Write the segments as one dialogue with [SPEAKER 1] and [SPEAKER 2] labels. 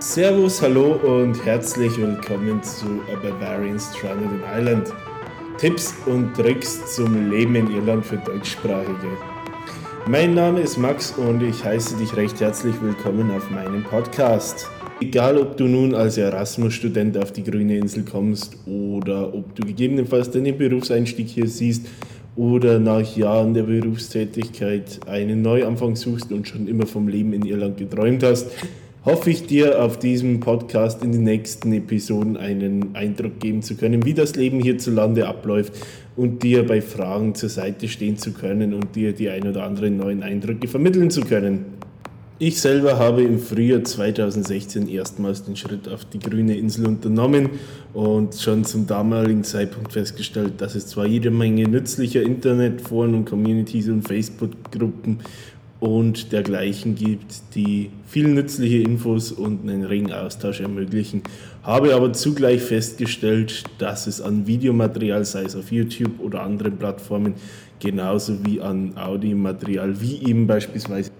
[SPEAKER 1] Servus, hallo und herzlich willkommen zu A Bavarian Stranded in Ireland. Tipps und Tricks zum Leben in Irland für Deutschsprachige. Mein Name ist Max und ich heiße dich recht herzlich willkommen auf meinem Podcast. Egal, ob du nun als Erasmus-Student auf die grüne Insel kommst oder ob du gegebenenfalls deinen Berufseinstieg hier siehst oder nach Jahren der Berufstätigkeit einen Neuanfang suchst und schon immer vom Leben in Irland geträumt hast, hoffe ich dir auf diesem Podcast in den nächsten Episoden einen Eindruck geben zu können, wie das Leben hierzulande abläuft und dir bei Fragen zur Seite stehen zu können und dir die ein oder anderen neuen Eindrücke vermitteln zu können. Ich selber habe im Frühjahr 2016 erstmals den Schritt auf die grüne Insel unternommen und schon zum damaligen Zeitpunkt festgestellt, dass es zwar jede Menge nützlicher Internetforen und Communities und Facebook-Gruppen und dergleichen gibt, die viel nützliche Infos und einen regen Austausch ermöglichen. Habe aber zugleich festgestellt, dass es an Videomaterial, sei es auf YouTube oder anderen Plattformen, genauso wie an Audiomaterial, wie eben beispielsweise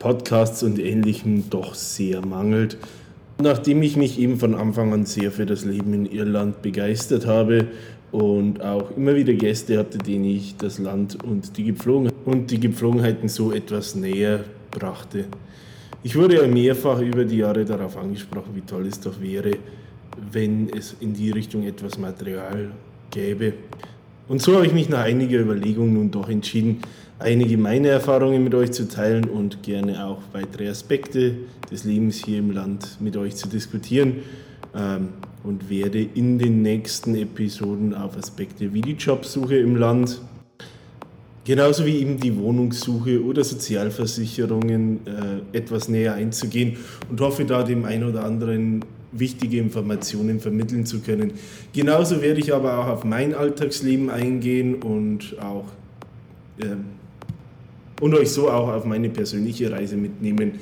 [SPEAKER 1] Podcasts und Ähnlichem, doch sehr mangelt. Nachdem ich mich eben von Anfang an sehr für das Leben in Irland begeistert habe und auch immer wieder Gäste hatte, denen ich das Land und die, und die Gepflogenheiten so etwas näher brachte. Ich wurde ja mehrfach über die Jahre darauf angesprochen, wie toll es doch wäre, wenn es in die Richtung etwas Material gäbe. Und so habe ich mich nach einiger Überlegung nun doch entschieden, einige meiner Erfahrungen mit euch zu teilen und gerne auch weitere Aspekte des Lebens hier im Land mit euch zu diskutieren ähm, und werde in den nächsten Episoden auf Aspekte wie die Jobsuche im Land, genauso wie eben die Wohnungssuche oder Sozialversicherungen äh, etwas näher einzugehen und hoffe da dem einen oder anderen wichtige Informationen vermitteln zu können. Genauso werde ich aber auch auf mein Alltagsleben eingehen und auch äh, und euch so auch auf meine persönliche Reise mitnehmen.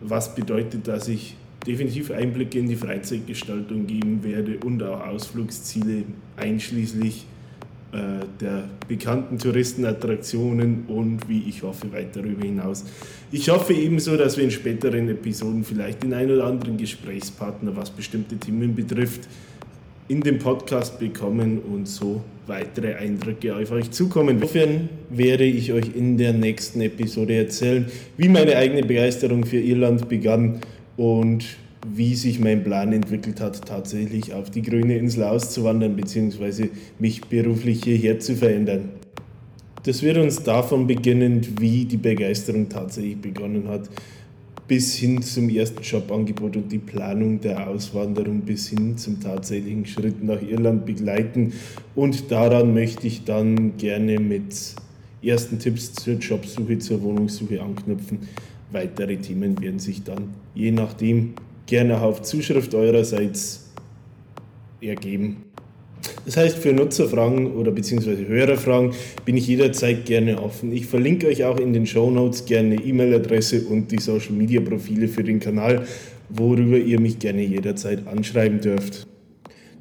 [SPEAKER 1] Was bedeutet, dass ich definitiv Einblicke in die Freizeitgestaltung geben werde und auch Ausflugsziele einschließlich äh, der bekannten Touristenattraktionen und wie ich hoffe weit darüber hinaus. Ich hoffe ebenso, dass wir in späteren Episoden vielleicht den einen oder anderen Gesprächspartner, was bestimmte Themen betrifft, in den Podcast bekommen und so weitere Eindrücke auf euch zukommen. Insofern werde ich euch in der nächsten Episode erzählen, wie meine eigene Begeisterung für Irland begann und wie sich mein Plan entwickelt hat, tatsächlich auf die grüne Insel auszuwandern bzw. mich beruflich hierher zu verändern. Das wird uns davon beginnen, wie die Begeisterung tatsächlich begonnen hat bis hin zum ersten Jobangebot und die Planung der Auswanderung bis hin zum tatsächlichen Schritt nach Irland begleiten. Und daran möchte ich dann gerne mit ersten Tipps zur Jobsuche, zur Wohnungssuche anknüpfen. Weitere Themen werden sich dann je nachdem gerne auf Zuschrift eurerseits ergeben. Das heißt, für Nutzerfragen oder beziehungsweise Hörerfragen bin ich jederzeit gerne offen. Ich verlinke euch auch in den Show Notes gerne E-Mail-Adresse und die Social Media Profile für den Kanal, worüber ihr mich gerne jederzeit anschreiben dürft.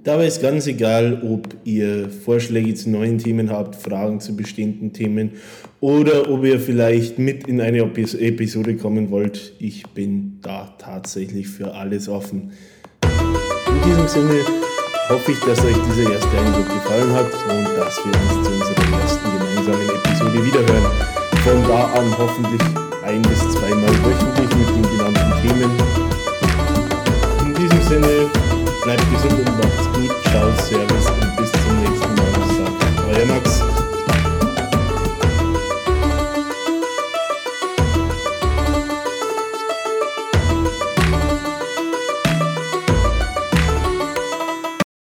[SPEAKER 1] Dabei ist ganz egal, ob ihr Vorschläge zu neuen Themen habt, Fragen zu bestehenden Themen oder ob ihr vielleicht mit in eine Episode kommen wollt. Ich bin da tatsächlich für alles offen. In diesem Sinne hoffe ich, dass euch dieser erste Eindruck gefallen hat und dass wir uns zu unserer ersten gemeinsamen Episode wiederhören. Von da an hoffentlich ein bis zweimal wöchentlich mit Bleibt gesund und macht's gut. Ciao, Servus und bis zum nächsten Mal. Euer Max.